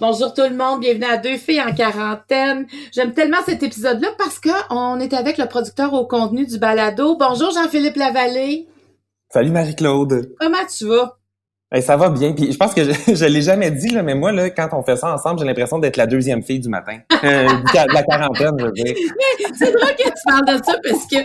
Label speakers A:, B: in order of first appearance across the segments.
A: Bonjour tout le monde, bienvenue à Deux filles en quarantaine. J'aime tellement cet épisode-là parce que on est avec le producteur au contenu du balado. Bonjour Jean-Philippe Lavallée.
B: Salut Marie-Claude.
A: Comment tu vas?
B: Hey, ça va bien. Puis je pense que je, je l'ai jamais dit, là, mais moi, là, quand on fait ça ensemble, j'ai l'impression d'être la deuxième fille du matin. Euh, de la quarantaine, je veux dire.
A: C'est drôle que tu parles de ça parce que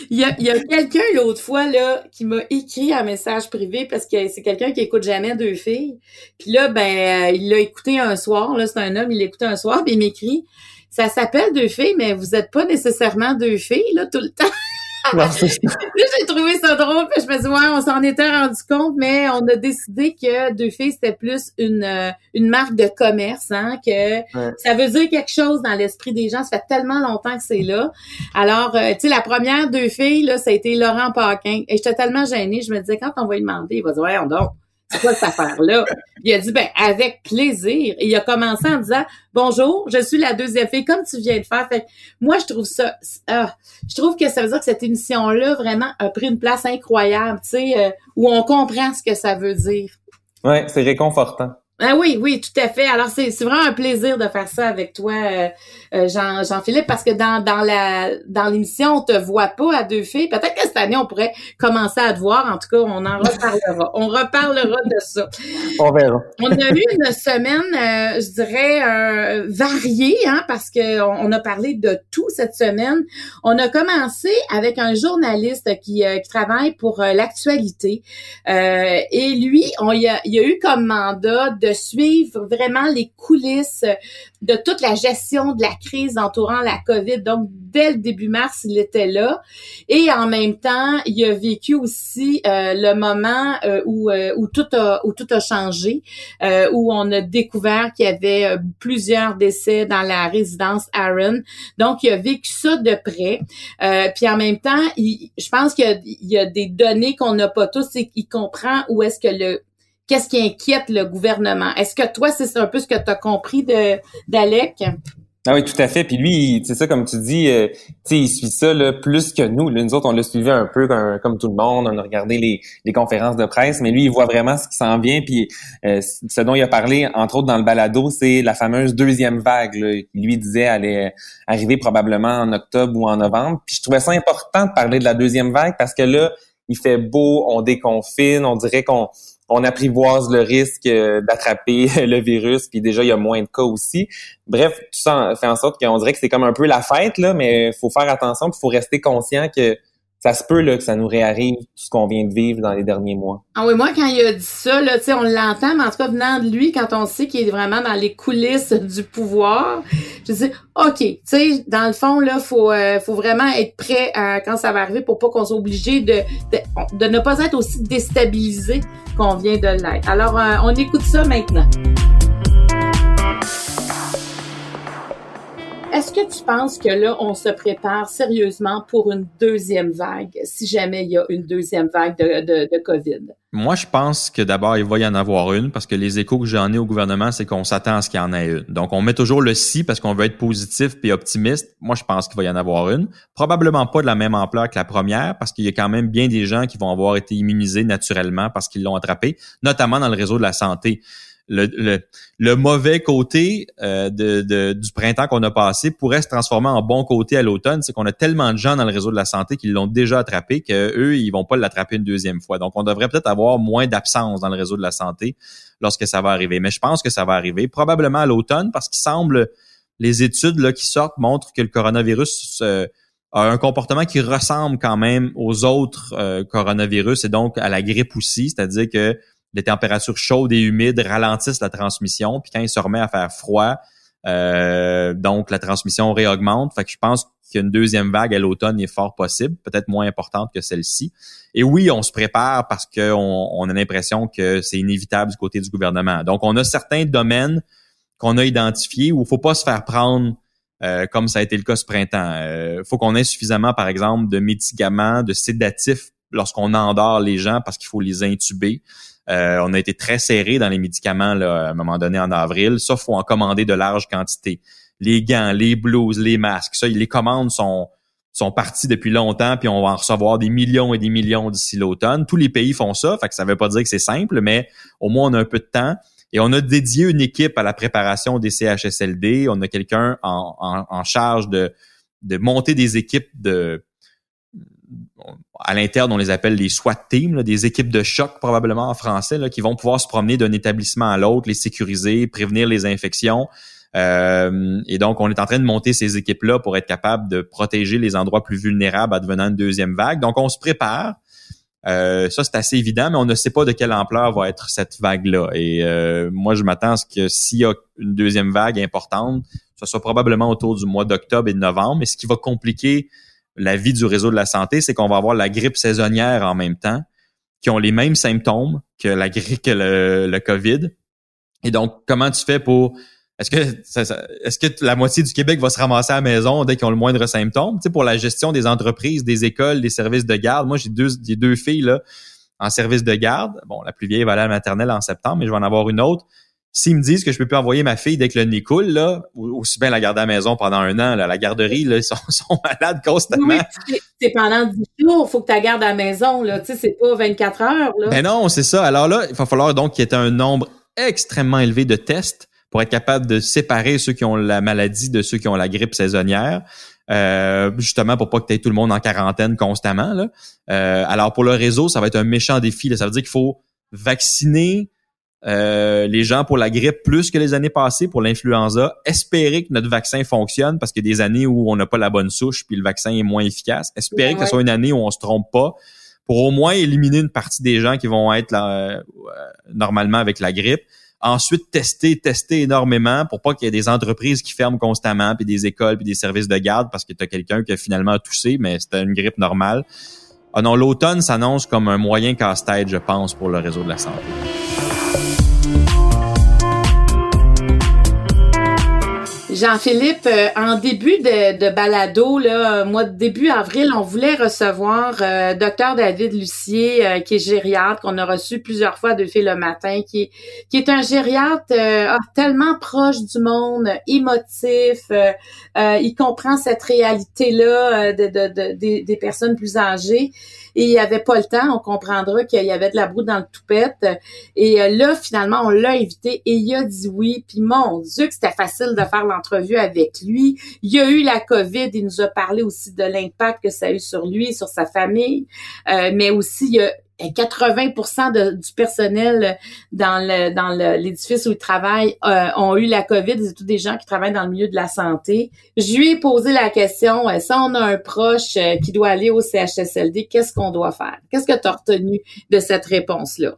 A: il y a, y a quelqu'un l'autre fois là qui m'a écrit un message privé parce que c'est quelqu'un qui écoute jamais deux filles. Puis là, ben, euh, il l'a écouté un soir. Là, c'est un homme, il l'a écouté un soir, puis il m'écrit. Ça s'appelle deux filles, mais vous êtes pas nécessairement deux filles là tout le temps. Là, j'ai trouvé ça drôle, puis je me dis ouais, on s'en était rendu compte, mais on a décidé que deux filles c'était plus une euh, une marque de commerce, hein, que
B: Ouais.
A: ça veut dire quelque chose dans l'esprit des gens. Ça fait tellement longtemps que c'est là. Alors, euh, tu sais, la première deux filles là, ça a été Laurent Paquin, et j'étais tellement gênée, je me disais quand on va lui demander, il va dire ouais, on donc. C'est quoi cette affaire-là? Il a dit, ben, avec plaisir. Et il a commencé en disant, bonjour, je suis la deuxième fille, comme tu viens de faire. Fait moi, je trouve ça, ah, je trouve que ça veut dire que cette émission-là, vraiment, a pris une place incroyable, tu sais, euh, où on comprend ce que ça veut dire.
B: Ouais, c'est réconfortant.
A: Ah oui, oui, tout à fait. Alors, c'est vraiment un plaisir de faire ça avec toi, euh, euh, Jean, Jean-Philippe, parce que dans, dans la dans l'émission, on te voit pas à deux filles. Peut-être que cette année, on pourrait commencer à te voir. En tout cas, on en reparlera. on reparlera de ça.
B: On verra.
A: On a eu une semaine, euh, je dirais, euh, variée, hein, parce que on, on a parlé de tout cette semaine. On a commencé avec un journaliste qui, euh, qui travaille pour l'actualité. Euh, et lui, on, il, a, il a eu comme mandat de suivre vraiment les coulisses de toute la gestion de la crise entourant la COVID. Donc, dès le début mars, il était là. Et en même temps, il a vécu aussi euh, le moment euh, où, euh, où, tout a, où tout a changé, euh, où on a découvert qu'il y avait euh, plusieurs décès dans la résidence Aaron. Donc, il a vécu ça de près. Puis en même temps, il- je pense qu'il y y a des données qu'on n'a pas tous et qu'il comprend où est-ce que le qu'est-ce qui inquiète le gouvernement? Est-ce que toi, c'est un peu ce que tu as compris d'Alec?
B: Ah oui, tout à fait. Puis lui, c'est ça, comme tu dis, euh, il suit ça là, plus que nous. Là, nous autres, on l'a suivi un peu comme, tout le monde. On a regardé les, les conférences de presse, mais lui, il voit vraiment ce qui s'en vient. Puis euh, ce dont il a parlé, entre autres dans le balado, c'est la fameuse deuxième vague. Là, lui disait allait arriver probablement en octobre ou en novembre. Puis je trouvais ça important de parler de la deuxième vague parce que là, il fait beau, on déconfine, on dirait qu'on on apprivoise le risque euh, d'attraper le virus, puis déjà il y a moins de cas aussi. Bref, tout ça fait en sorte qu'on dirait que c'est comme un peu la fête là, mais faut faire attention, puis faut rester conscient que ça se peut là que ça nous réarrive tout ce qu'on vient de vivre dans les derniers mois.
A: Ah oui, moi, quand il a dit ça, là, on l'entend, mais en tout cas, venant de lui, quand on sait qu'il est vraiment dans les coulisses du pouvoir, je dis, OK, tu sais, dans le fond, là, faut, euh, faut vraiment être prêt à, quand ça va arriver pour pas qu'on soit obligé de, de ne pas être aussi déstabilisé qu'on vient de l'être. Alors, euh, on écoute ça maintenant. Est-ce que tu penses que là, on se prépare sérieusement pour une deuxième vague, si jamais il y a une deuxième vague de, COVID?
C: Moi, je pense que d'abord, il va y en avoir une parce que les échos que j'en ai au gouvernement, c'est qu'on s'attend à ce qu'il y en ait une. Donc, on met toujours le si parce qu'on veut être positif puis optimiste. Moi, je pense qu'il va y en avoir une. Probablement pas de la même ampleur que la première parce qu'il y a quand même bien des gens qui vont avoir été immunisés naturellement parce qu'ils l'ont attrapé, notamment dans le réseau de la santé. Le, mauvais côté euh, du printemps qu'on a passé pourrait se transformer en bon côté à l'automne. C'est qu'on a tellement de gens dans le réseau de la santé qui l'ont déjà attrapé que eux, ils vont pas l'attraper une deuxième fois. Donc, on devrait peut-être avoir moins d'absence dans le réseau de la santé lorsque ça va arriver. Mais je pense que ça va arriver probablement à l'automne parce qu'il semble les études là, qui sortent montrent que le coronavirus euh, a un comportement qui ressemble quand même aux autres euh, coronavirus et donc à la grippe aussi, c'est-à-dire que les températures chaudes et humides ralentissent la transmission, puis quand il se remet à faire froid, euh, donc la transmission réaugmente. Fait que je pense qu'une deuxième vague à l'automne est fort possible, peut-être moins importante que celle-ci. Et oui, on se prépare parce qu'on on a l'impression que c'est inévitable du côté du gouvernement. Donc, on a certains domaines qu'on a identifiés où il faut pas se faire prendre euh, comme ça a été le cas ce printemps. Il euh, faut qu'on ait suffisamment, par exemple, de médicaments, de sédatifs lorsqu'on endort les gens parce qu'il faut les intuber. Euh, on a été très serré dans les médicaments là, à un moment donné en avril. Ça, faut en commander de larges quantités. Les gants, les blouses, les masques, ça, les commandes sont sont partis depuis longtemps, puis on va en recevoir des millions et des millions d'ici l'automne. Tous les pays font ça, fait que ça veut pas dire que c'est simple, mais au moins on a un peu de temps. Et on a dédié une équipe à la préparation des CHSLD. On a quelqu'un en, en, charge de, de monter des équipes de à l'interne, on les appelle les SWAT teams, des équipes de choc probablement en français, qui vont pouvoir se promener d'un établissement à l'autre, les sécuriser, prévenir les infections. Euh, et donc, on est en train de monter ces équipes-là pour être capable de protéger les endroits plus vulnérables advenant une deuxième vague. Donc, on se prépare. Euh, ça, c'est assez évident, mais on ne sait pas de quelle ampleur va être cette vague-là. Et euh, moi, je m'attends à ce que s'il y a une deuxième vague importante, ce soit probablement autour du mois d'octobre et de novembre. Mais ce qui va compliquer la vie du réseau de la santé, c'est qu'on va avoir la grippe saisonnière en même temps, qui ont les mêmes symptômes que la grippe, que le, COVID. Et donc, comment tu fais pour est-ce que est-ce que la moitié du Québec va se ramasser à la maison dès qu'ils ont le moindre symptôme? Tu sais, pour la gestion des entreprises, des écoles, des services de garde. Moi, j'ai deux, j'ai deux filles là en service de garde. Bon, la plus vieille va aller à la maternelle en septembre, mais je vais en avoir une autre. S'ils me disent que je peux plus envoyer ma fille dès que le nez coule, là, aussi bien la garder à la maison pendant un an, là, la garderie, là, ils sont, sont malades constamment.
A: Oui, c'est pendant 10 jours, faut que tu la gardes à la maison, là. Tu sais, c'est pas 24 heures, là.
C: Ben non, c'est ça. Alors là, il va falloir donc qu'il y ait un nombre extrêmement élevé de tests pour être capable de séparer ceux qui ont la maladie de ceux qui ont la grippe saisonnière. Euh, justement pour pas que tu aies tout le monde en quarantaine constamment. Là. Euh, alors pour le réseau, ça va être un méchant défi. Là. Ça veut dire qu'il faut vacciner euh, les gens pour la grippe plus que les années passées pour l'influenza, espérer que notre vaccin fonctionne parce qu'il y a des années où on n'a pas la bonne souche puis le vaccin est moins efficace, espérer que ce soit une année où on se trompe pas pour au moins éliminer une partie des gens qui vont être là, normalement avec la grippe Ensuite, tester, tester énormément pour pas qu'il y ait des entreprises qui ferment constamment, puis des écoles, puis des services de garde parce que tu as quelqu'un qui a finalement toussé, mais c'était une grippe normale. Ah non, l'automne s'annonce comme un moyen casse-tête, je pense, pour le réseau de la santé.
A: Jean-Philippe, euh, en début de, de, balado, là, mois de début avril, on voulait recevoir euh, Dr David Lucier, euh, qui est gériatre, qu'on a reçu plusieurs fois depuis le matin, qui, qui est un gériatre euh, tellement proche du monde, émotif, il comprend cette réalité-là de, de, des personnes plus âgées et il avait pas le temps. On comprendra qu'il y avait de la boue dans le toupette. Et euh, là, finalement, on l'a invité et il a dit oui. Puis mon Dieu, que c'était facile de faire l'entrevue avec lui. Il a eu la COVID. Il nous a parlé aussi de l'impact que ça a eu sur lui, sur sa famille. Euh, mais aussi, il a 80 de, du personnel dans le dans l'édifice où il travaille euh, ont eu la COVID. C'est tous des gens qui travaillent dans le milieu de la santé. Je lui ai posé la question, euh, si on a un proche euh, qui doit aller au CHSLD, qu'est-ce qu'on doit faire? Qu'est-ce que tu as retenu de cette réponse-là?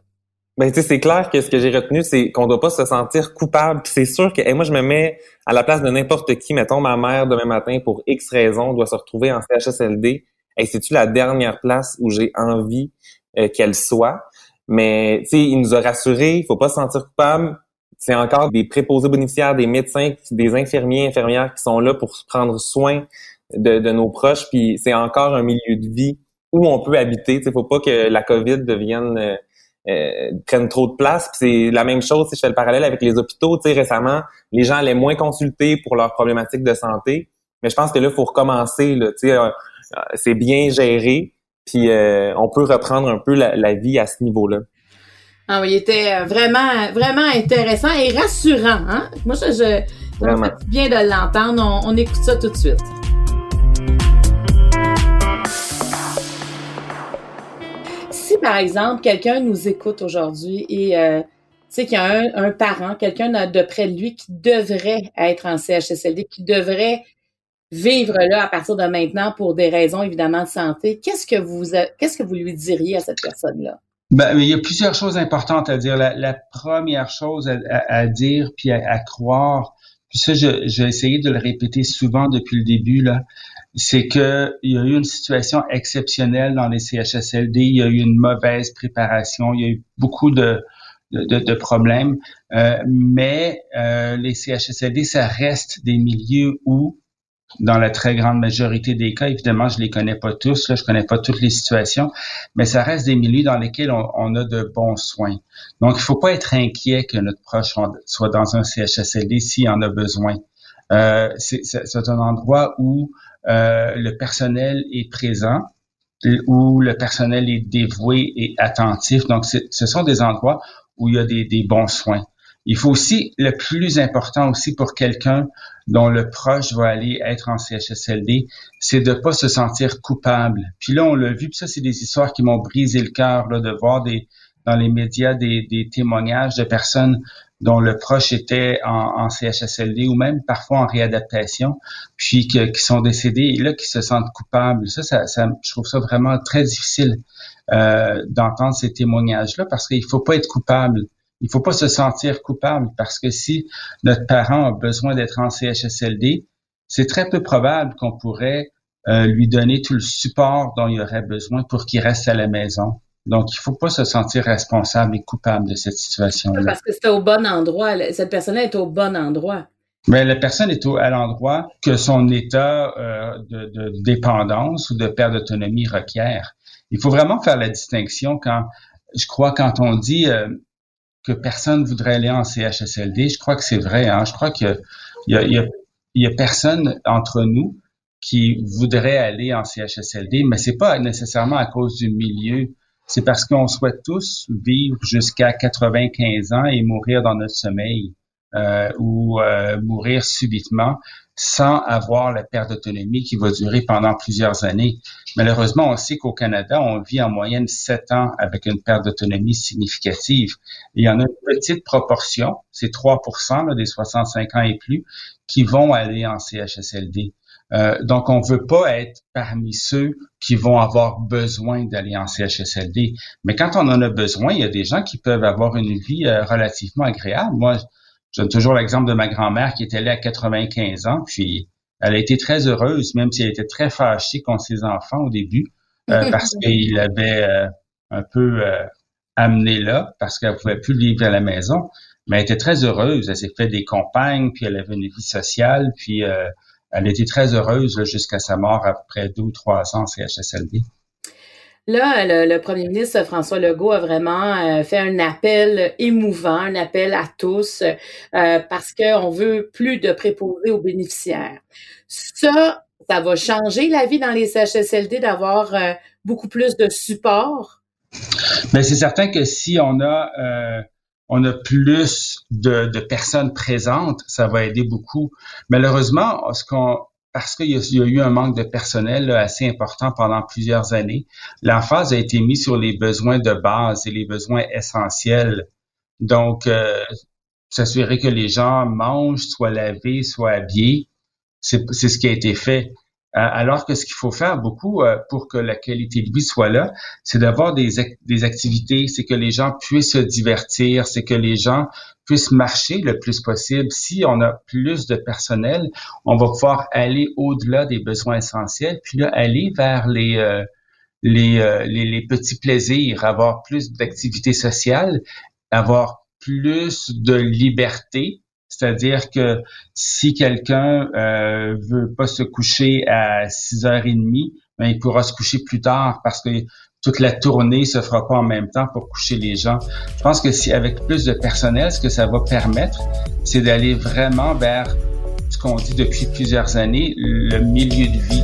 B: Ben, tu sais, c'est clair que ce que j'ai retenu, c'est qu'on doit pas se sentir coupable. c'est sûr que, moi, je me mets à la place de n'importe qui. Mettons, ma mère, demain matin, pour X raisons, doit se retrouver en CHSLD. Et c'est-tu la dernière place où j'ai envie euh, qu'elle soit. Mais il nous a rassurés, il faut pas se sentir coupable. C'est encore des préposés bénéficiaires, des médecins, des infirmiers, infirmières qui sont là pour prendre soin de, de nos proches. Puis c'est encore un milieu de vie où on peut habiter. Il faut pas que la COVID devienne euh, euh, prenne trop de place. c'est la même chose si je fais le parallèle avec les hôpitaux. Tu sais, récemment, les gens allaient moins consulter pour leurs problématiques de santé. Mais je pense que là, il faut recommencer. Là, tu sais, c'est bien géré. Puis euh, on peut reprendre un peu la, vie à ce niveau-là.
A: Ah oui, il était euh, vraiment, vraiment intéressant et rassurant. Hein? Moi, je, je bien de l'entendre. On, écoute ça tout de suite. Si, par exemple, quelqu'un nous écoute aujourd'hui et euh, tu sais qu'il y a un, un parent, quelqu'un de près de lui qui devrait être en CHSLD, qui devrait vivre là à partir de maintenant pour des raisons évidemment de santé, qu'est-ce que vous qu'est-ce que vous lui diriez à cette personne-là?
D: Ben, il y a plusieurs choses importantes à dire. La, première chose à, dire puis à, croire, puis ça, j'ai essayé de le répéter souvent depuis le début là, c'est que il y a eu une situation exceptionnelle dans les CHSLD. Il y a eu une mauvaise préparation. Il y a eu beaucoup de de, de, problèmes. Euh, mais euh, les CHSLD, ça reste des milieux où dans la très grande majorité des cas, évidemment, je les connais pas tous, là, je connais pas toutes les situations, mais ça reste des milieux dans lesquels on, a de bons soins. Donc, il faut pas être inquiet que notre proche soit dans un CHSLD s'il en a besoin. Euh, c'est un endroit où euh, le personnel est présent, où le personnel est dévoué et attentif. Donc, ce sont des endroits où il y a des, des bons soins. Il faut aussi, le plus important aussi pour quelqu'un dont le proche va aller être en CHSLD, c'est de pas se sentir coupable. Puis là, on l'a vu, puis ça, c'est des histoires qui m'ont brisé le cœur, de voir dans les médias des, témoignages de personnes dont le proche était en, en, CHSLD ou même parfois en réadaptation, puis qui sont décédés et là qui se sentent coupables. Ça je trouve ça vraiment très difficile euh, d'entendre ces témoignages-là parce qu'il faut pas être coupable. Il faut pas se sentir coupable parce que si notre parent a besoin d'être en CHSLD, c'est très peu probable qu'on pourrait euh, lui donner tout le support dont il aurait besoin pour qu'il reste à la maison. Donc, il faut pas se sentir responsable et coupable de cette situation-là.
A: Parce que c'est au bon endroit. Cette personne-là est au bon endroit.
D: Mais la personne est au, à l'endroit que son état euh, de, de, dépendance ou de perte d'autonomie requiert. Il faut vraiment faire la distinction quand, je crois, quand on dit euh, que personne voudrait aller en CHSLD. Je crois que c'est vrai. Hein? Je crois qu'il y a, y, y a personne entre nous qui voudrait aller en CHSLD, mais c'est pas nécessairement à cause du milieu. C'est parce qu'on souhaite tous vivre jusqu'à 95 ans et mourir dans notre sommeil ou euh, mourir subitement sans avoir la perte d'autonomie qui va durer pendant plusieurs années. Malheureusement, on sait qu'au Canada, on vit en moyenne sept ans avec une perte d'autonomie significative. il y en a une petite proportion, c'est 3% là, des 65 ans et plus, qui vont aller en CHSLD. Euh, donc, on veut pas être parmi ceux qui vont avoir besoin d'aller en CHSLD. Mais quand on en a besoin, il y a des gens qui peuvent avoir une vie euh, relativement agréable. Moi, je donne toujours l'exemple de ma grand-mère qui était là à 95 ans, puis elle a été très heureuse, même si elle était très fâchée contre ses enfants au début, euh, parce qu'il l'avait euh, un peu euh, amené là, parce qu'elle pouvait plus vivre à la maison. Mais elle était très heureuse. Elle s'est fait des compagnes, puis elle avait une vie sociale, puis elle était très heureuse jusqu'à sa mort après deux ou trois ans CHSLD.
A: Là, le, premier ministre François Legault a vraiment euh, fait un appel émouvant, un appel à tous, euh, parce qu'on veut plus de préposés aux bénéficiaires. Ça, ça va changer la vie dans les CHSLD d'avoir euh, beaucoup plus de support?
D: Mais c'est certain que si on a on a plus de, de, personnes présentes, ça va aider beaucoup. Malheureusement, ce qu'on parce qu'il y, a eu un manque de personnel assez important pendant plusieurs années. L'emphase a été mise sur les besoins de base et les besoins essentiels. Donc, euh, s'assurer que les gens mangent, soient lavés, soient habillés, c'est ce qui a été fait. Euh, alors que ce qu'il faut faire beaucoup euh, pour que la qualité de vie soit là, c'est d'avoir des, activités, c'est que les gens puissent se divertir, c'est que les gens puissent marcher le plus possible. Si on a plus de personnel, on va pouvoir aller au-delà des besoins essentiels, puis là, aller vers les, euh, les, petits plaisirs, avoir plus d'activités sociales, avoir plus de liberté, c'est-à-dire que si quelqu'un euh, veut pas se coucher à 6h30, ben, il pourra se coucher plus tard parce que toute la tournée se fera pas en même temps pour coucher les gens. Je pense que si avec plus de personnel, ce que ça va permettre, c'est d'aller vraiment vers ce qu'on dit depuis plusieurs années, le milieu de vie.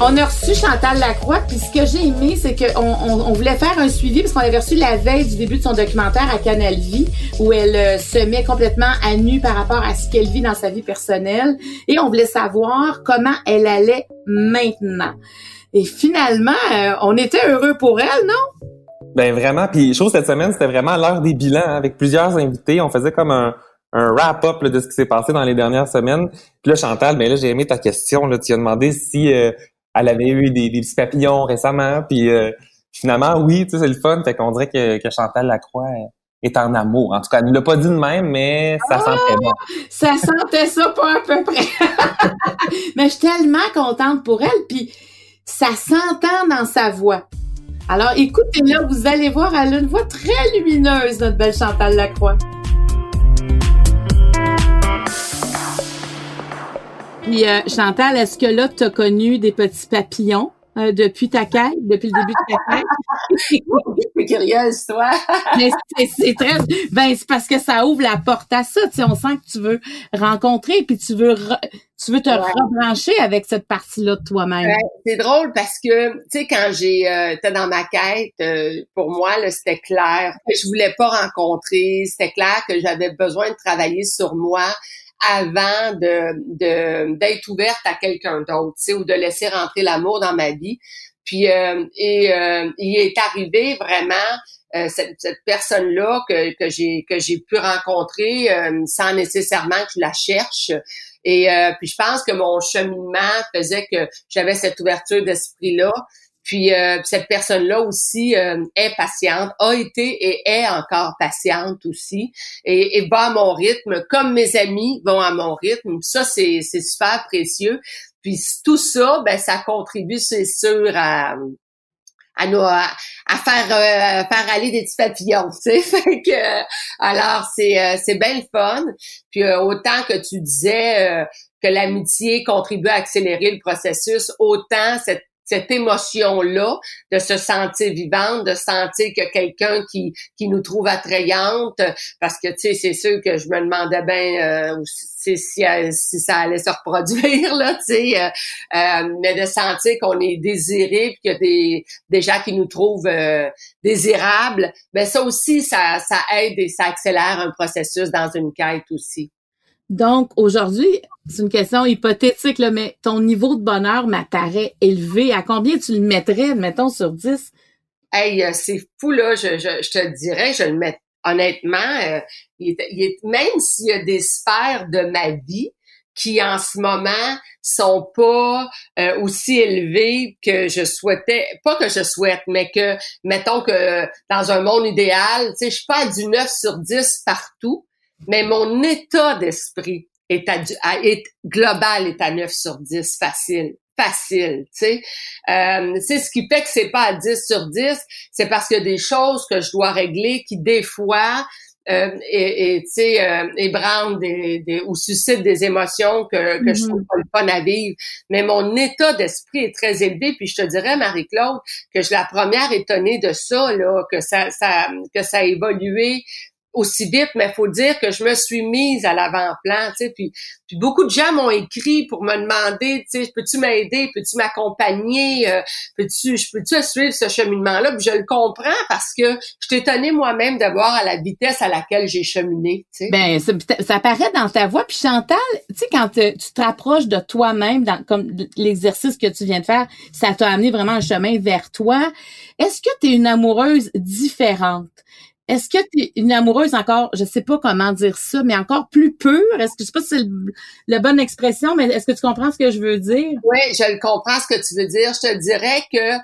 A: On a reçu Chantal Lacroix, puis ce que j'ai aimé, c'est qu'on on, voulait faire un suivi parce qu'on avait reçu la veille du début de son documentaire à Canal Vie, où elle euh, se met complètement à nu par rapport à ce qu'elle vit dans sa vie personnelle, et on voulait savoir comment elle allait maintenant. Et finalement, euh, on était heureux pour elle, non?
B: Ben vraiment, puis chose cette semaine, c'était vraiment l'heure des bilans hein, avec plusieurs invités. On faisait comme un, un wrap-up de ce qui s'est passé dans les dernières semaines. Puis là, Chantal, ben là, j'ai aimé ta question. Là, tu as demandé si euh, elle avait eu des, petits papillons récemment. Puis euh, finalement, oui, tu sais, c'est le fun. Fait qu'on dirait que, que Chantal Lacroix est en amour. En tout cas, elle ne l'a pas dit de même, mais ça ah! sentait bon.
A: Ça sentait ça pas à peu près. mais je suis tellement contente pour elle. Puis ça s'entend dans sa voix. Alors écoutez-la, vous allez voir, elle a une voix très lumineuse, notre belle Chantal Lacroix. Puis euh, Chantal, est-ce que là, tu as connu des petits papillons euh, depuis ta quête, depuis le début de ta quête?
E: Je curieuse, toi.
A: Mais c'est très... Ben, c'est parce que ça ouvre la porte à ça. Tu sais, on sent que tu veux rencontrer, puis tu veux tu veux te rebrancher avec cette partie-là de toi-même.
E: c'est drôle parce que, tu sais, quand j'ai euh, dans ma quête, euh, pour moi, c'était clair que je voulais pas rencontrer. C'était clair que j'avais besoin de travailler sur moi avant de d'être ouverte à quelqu'un d'autre, tu sais, ou de laisser rentrer l'amour dans ma vie. Puis euh, et euh, il est arrivé vraiment euh, cette, cette personne-là que, que j'ai que j'ai pu rencontrer sans nécessairement que je la cherche. Et puis je pense que mon cheminement faisait que j'avais cette ouverture d'esprit-là. Puis euh, cette personne-là aussi euh, est patiente, a été et est encore patiente aussi, et, et va à mon rythme, comme mes amis vont à mon rythme. Ça, c'est, c'est super précieux. Puis tout ça, ben ça contribue, c'est sûr, à à, nous, à, faire euh, faire aller des petits papillons, tu sais. Fait que alors c'est c'est bien fun. Puis autant que tu disais que l'amitié contribue à accélérer le processus, autant cette cette émotion-là, de se sentir vivante, de sentir que quelqu'un qui, qui nous trouve attrayante, parce que, tu sais, c'est sûr que je me demandais bien euh, si, si, ça allait se reproduire, là, tu sais, euh, euh, mais de sentir qu'on est désiré, puis qu'il y a des, des gens qui nous trouvent euh, désirables, ben ça aussi, ça, ça aide et ça accélère un processus dans une quête aussi.
A: Donc, aujourd'hui, c'est une question hypothétique, mais ton niveau de bonheur m'apparaît élevé. À combien tu le mettrais, mettons, sur 10?
E: Hey, euh, c'est fou, là. Je, je, te dirais, je le mets honnêtement. Euh, il est, même s'il y a des sphères de ma vie qui, en ce moment, sont pas euh, aussi élevées que je souhaitais. Pas que je souhaite, mais que, mettons que dans un monde idéal, tu sais, je suis pas du 9 sur 10 partout mais mon état d'esprit est, à, est global est à 9 sur 10 facile facile, tu sais. Euh, c'est ce qui fait que c'est pas à 10 sur 10, c'est parce qu'il y a des choses que je dois régler qui des fois euh, et, et tu sais euh, ébranlent des, des, ou suscitent des émotions que, que je trouve pas le fun à vivre. Mais mon état d'esprit est très élevé. Puis je te dirais, Marie-Claude, que je suis la première étonnée de ça, là, que ça, ça que ça a évolué aussi vite, mais faut dire que je me suis mise à l'avant-plan, tu sais, puis, beaucoup de gens m'ont écrit pour me demander, tu sais, peux-tu m'aider, peux-tu m'accompagner, euh, peux-tu, je peux-tu suivre ce cheminement-là, puis je le comprends parce que je t'ai étonnée moi-même de voir à la vitesse à laquelle j'ai cheminé, tu sais.
A: Ben, ça, ça paraît dans ta voix, puis Chantal, tu sais, quand tu te rapproches de toi-même, comme l'exercice que tu viens de faire, ça t'a amené vraiment un chemin vers toi. Est-ce que tu es une amoureuse différente? Est-ce que tu es une amoureuse encore, je sais pas comment dire ça, mais encore plus pure? Est-ce que je sais pas si c'est la bonne expression, mais est-ce que tu comprends ce que je veux dire?
E: Oui, je comprends ce que tu veux dire. Je te dirais que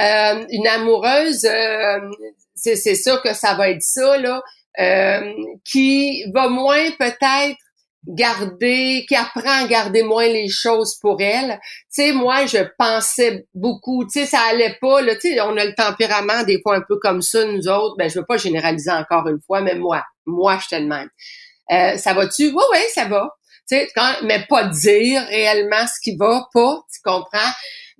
E: euh, une amoureuse, euh, c'est sûr que ça va être ça, là. euh, qui va moins peut-être garder, qui apprend à garder moins les choses pour elle. Tu sais, moi, je pensais beaucoup, tu sais, ça allait pas, là, tu sais, on a le tempérament des fois un peu comme ça, nous autres, ben, je veux pas généraliser encore une fois, mais moi, moi, je te demande. Euh, ça va-tu? Oui, oui, ça va. Tu sais, mais pas dire réellement ce qui va pas, tu comprends?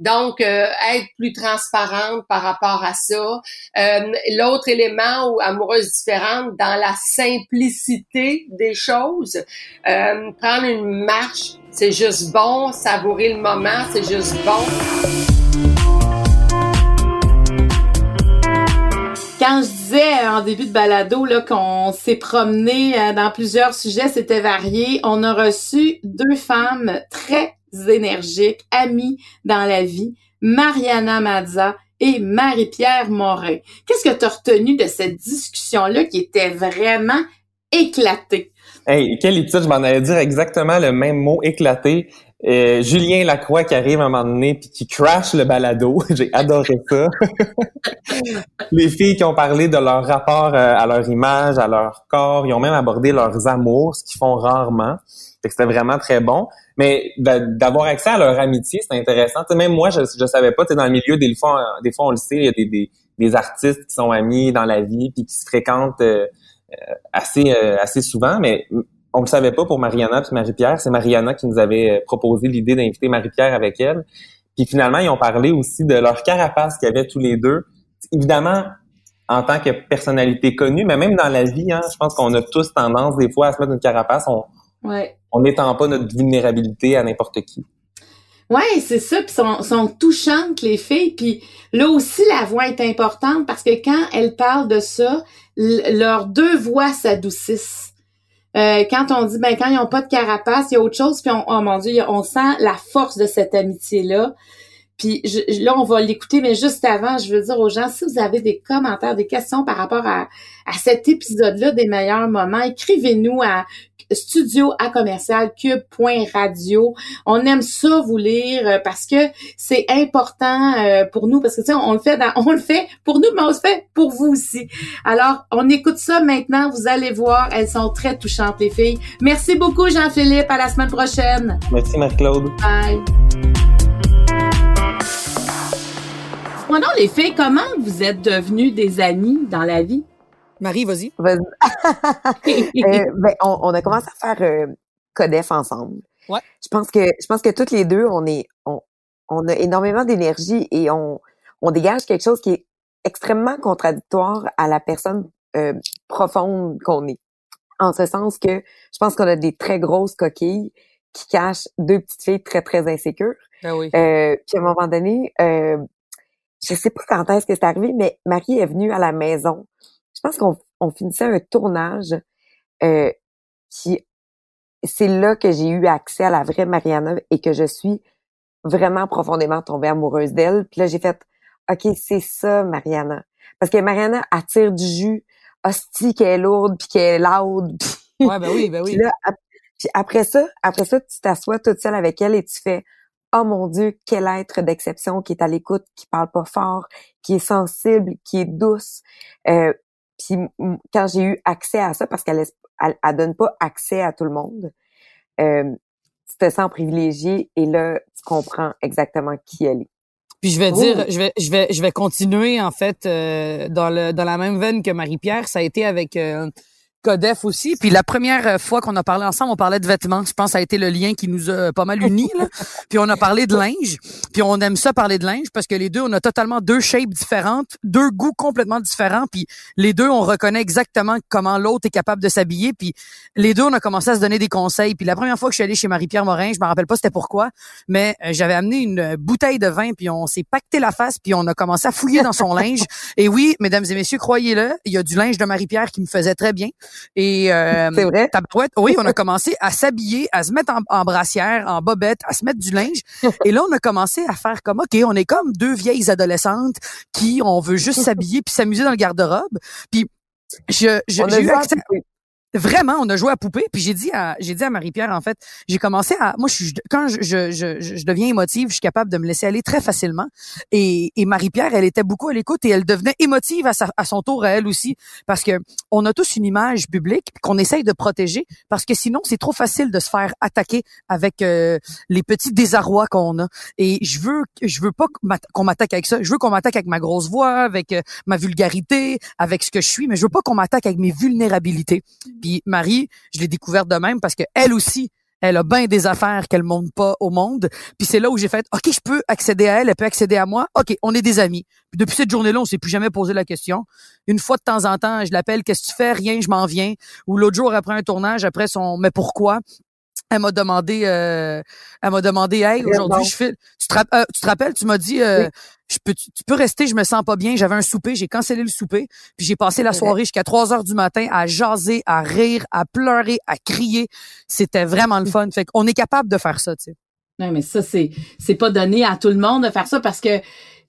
E: Donc, euh, être plus transparente par rapport à ça. Euh, L'autre élément ou amoureuse différente, dans la simplicité des choses, euh, prendre une marche, c'est juste bon, savourer le moment, c'est juste bon.
A: Quand je disais en début de balado qu'on s'est promené euh, dans plusieurs sujets, c'était varié. On a reçu deux femmes très énergiques, amies dans la vie, Mariana Mazza et Marie-Pierre Morin. Qu'est-ce que tu as retenu de cette discussion-là qui était vraiment éclatée?
B: Hey, quelle étude, je m'en allais dire exactement le même mot, éclaté. Euh, Julien Lacroix qui arrive à un moment donné puis qui crash le balado. J'ai adoré ça. les filles qui ont parlé de leur rapport euh, à leur image, à leur corps, ils ont même abordé leurs amours, ce qu'ils font rarement. C'était vraiment très bon. Mais d'avoir accès à leur amitié, c'est intéressant. même moi, je je savais pas. Dans le milieu, des fois, des fois on le sait, il y a des, des, des artistes qui sont amis dans la vie puis qui se fréquentent euh, euh, assez euh, assez souvent. Mais on le savait pas pour Mariana et Marie-Pierre. C'est Mariana qui nous avait proposé l'idée d'inviter Marie-Pierre avec elle. Puis finalement, ils ont parlé aussi de leur carapace qu'ils avaient tous les deux. Évidemment, en tant que personnalité connue, mais même dans la vie, hein, je pense qu'on a tous tendance des fois à se mettre une carapace. On,
A: Ouais.
B: On n'étend pas notre vulnérabilité à n'importe qui.
A: Ouais, c'est ça. Puis sont, sont touchantes les filles. Puis là aussi, la voix est importante parce que quand elles parlent de ça, leurs deux voix s'adoucissent. Euh, quand on dit ben quand ils n'ont pas de carapace, il y a autre chose. Puis on, oh mon Dieu, on sent la force de cette amitié là. Puis là, on va l'écouter, mais juste avant, je veux dire aux gens, si vous avez des commentaires, des questions par rapport à, à cet épisode-là des meilleurs moments, écrivez-nous à studio à commercial cube.radio. On aime ça vous lire euh, parce que c'est important euh, pour nous parce que tu sais on le fait dans, on le fait pour nous mais on le fait pour vous aussi. Alors, on écoute ça maintenant, vous allez voir, elles sont très touchantes les filles. Merci beaucoup Jean-Philippe, à la semaine prochaine.
B: Merci Marie-Claude.
A: Bye. Maintenant, les filles, comment vous êtes devenues des amies dans la vie?
F: Marie, vas-y.
G: Vas euh, ben, on, on, a commencé à faire euh, Codef ensemble.
F: Ouais.
G: Je pense que je pense que toutes les deux, on est on, on a énormément d'énergie et on, on dégage quelque chose qui est extrêmement contradictoire à la personne euh, profonde qu'on est. En ce sens que je pense qu'on a des très grosses coquilles qui cachent deux petites filles très, très insécures.
F: Ben oui.
G: Euh, puis à un moment donné, euh, je sais pas quand est-ce que c'est arrivé, mais Marie est venue à la maison je pense qu'on on finissait un tournage euh, qui c'est là que j'ai eu accès à la vraie Mariana et que je suis vraiment profondément tombée amoureuse d'elle. Puis là, j'ai fait OK, c'est ça, Mariana. Parce que Mariana attire du jus, hostie qu'elle est lourde, puis qu'elle est loud.
F: ouais, ben oui, ben oui.
G: Puis, là, puis après ça, après ça, tu t'assois toute seule avec elle et tu fais Oh mon Dieu, quel être d'exception qui est à l'écoute, qui parle pas fort, qui est sensible, qui est douce. Euh, puis quand j'ai eu accès à ça, parce qu'elle elle, donne pas accès à tout le monde, euh, tu te sens privilégié et là, tu comprends exactement qui elle est.
F: Puis je vais dire, je vais, je vais, je vais continuer en fait euh, dans le dans la même veine que Marie-Pierre. Ça a été avec euh, Codef aussi. Puis la première euh, fois qu'on a parlé ensemble, on parlait de vêtements. Je pense que ça a été le lien qui nous a pas mal unis. Là. puis on a parlé de linge. Puis on aime ça parler de linge parce que les deux, on a totalement deux shapes différentes, deux goûts complètement différents. Puis les deux, on reconnaît exactement comment l'autre est capable de s'habiller. Puis les deux, on a commencé à se donner des conseils. Puis la première fois que je suis allée chez Marie-Pierre Morin, je me rappelle pas c'était pourquoi, mais euh, j'avais amené une bouteille de vin. Puis on s'est pacté la face. Puis on a commencé à fouiller dans son linge. Et oui, mesdames et messieurs, croyez-le, il y a du linge de Marie-Pierre qui me faisait très bien. Et
G: euh, c'est vrai?
F: oui, on a commencé à s'habiller, à se mettre en, brassière, en bobette, à se mettre du linge. Et là, on a commencé à faire comme ok, on est comme deux vieilles adolescentes qui on veut juste s'habiller puis s'amuser dans le garde-robe. Puis je, je j'ai eu accès. Vraiment, on a joué à poupée. Puis j'ai dit à, j'ai dit à Marie-Pierre, en fait, j'ai commencé à, moi, je quand je, je, je, je deviens émotive, je suis capable de me laisser aller très facilement. Et, et Marie-Pierre, elle était beaucoup à l'écoute et elle devenait émotive à, sa, à son tour à elle aussi, parce que on a tous une image publique qu'on essaye de protéger, parce que sinon c'est trop facile de se faire attaquer avec euh, les petits désarrois qu'on a. Et je veux, je veux pas qu'on m'attaque avec ça. Je veux qu'on m'attaque avec ma grosse voix, avec euh, ma vulgarité, avec ce que je suis, mais je veux pas qu'on m'attaque avec mes vulnérabilités. Puis Marie, je l'ai découverte de même parce que elle aussi, elle a bien des affaires qu'elle montre pas au monde. Puis c'est là où j'ai fait, OK, je peux accéder à elle, elle peut accéder à moi. OK, on est des amis. Puis depuis cette journée-là, on s'est plus jamais posé la question. Une fois de temps en temps, je l'appelle, qu'est-ce que tu fais? Rien, je m'en viens. Ou l'autre jour, après un tournage, après son, mais pourquoi? Elle m'a demandé, euh, elle m'a demandé, hey, aujourd'hui, je fais, tu te, euh, tu te rappelles, tu m'as dit, euh, je peux, tu, peux rester, je me sens pas bien. J'avais un souper, j'ai cancellé le souper, puis j'ai passé la soirée jusqu'à 3 heures du matin à jaser, à rire, à pleurer, à crier. C'était vraiment le fun. Fait qu'on est capable de faire ça, tu sais.
A: Non, mais ça, c'est, c'est pas donné à tout le monde de faire ça parce que,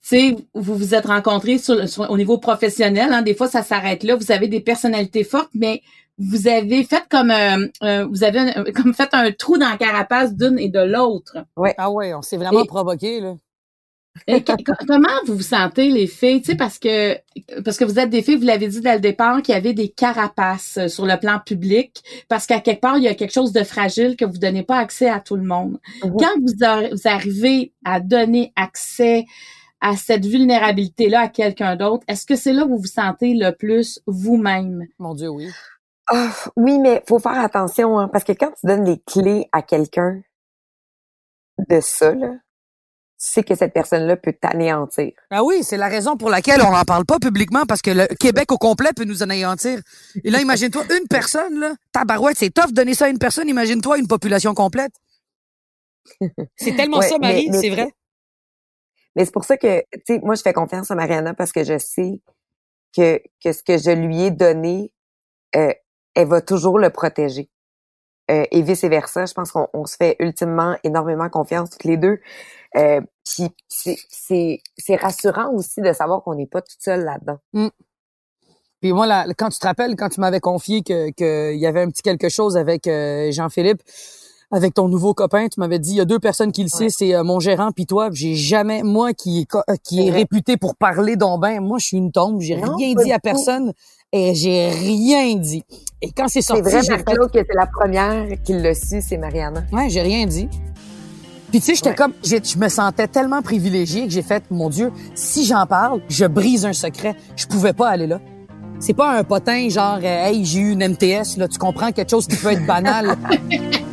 A: sais, vous vous êtes rencontrés sur, au niveau professionnel. Hein, des fois, ça s'arrête là. Vous avez des personnalités fortes, mais vous avez fait comme euh, euh, vous avez comme fait un trou dans la carapace d'une et de l'autre.
F: Ouais. Ah ouais, on s'est vraiment provoqué là.
A: Et comment vous vous sentez les filles, tu sais parce que parce que vous êtes des filles, vous l'avez dit dès le départ qu'il y avait des carapaces euh, sur le plan public parce qu'à quelque part il y a quelque chose de fragile que vous donnez pas accès à tout le monde. Quand vous, vous arrivez à donner accès à cette vulnérabilité là à quelqu'un d'autre, est-ce que c'est là où vous vous sentez le plus vous-même?
F: Mon dieu, oui.
G: Oh, oui, mais faut faire attention, hein, parce que quand tu donnes les clés à quelqu'un de ça, là, tu sais que cette personne-là peut t'anéantir.
F: Ah oui, c'est la raison pour laquelle on n'en parle pas publiquement, parce que le Québec au complet peut nous anéantir. Et là, imagine-toi une personne, là, tabarouette, c'est tough de donner ça à une personne, imagine-toi une population complète. C'est tellement ça, Marie, c'est vrai.
G: Mais c'est pour ça que, tu sais, moi, je fais confiance à Mariana parce que je sais que, que ce que je lui ai donné, euh, elle va toujours le protéger. Euh, et vice versa, je pense qu'on se fait ultimement énormément confiance toutes les deux. Euh, puis c'est rassurant aussi de savoir qu'on n'est pas toute seule là-dedans.
F: Mm. Puis moi, là, quand tu te rappelles, quand tu m'avais confié que qu'il y avait un petit quelque chose avec euh, Jean-Philippe, avec ton nouveau copain, tu m'avais dit il y a deux personnes qui le savent, c'est euh, mon gérant puis toi. J'ai jamais moi qui qui est réputé pour parler ben, moi je suis une tombe, j'ai rien dit à personne et j'ai rien dit. Et quand c'est sorti,
G: c'est vrai, Marc que c'est la première qui le su, c'est Mariana.
F: Ouais, j'ai rien dit. Puis tu sais, j'étais comme, je me sentais tellement privilégiée que j'ai fait, mon Dieu, si j'en parle, je brise un secret. Je pouvais pas aller là. C'est pas un potin genre, euh, hey, j'ai eu une MTS, là, tu comprends quelque chose qui peut être banal.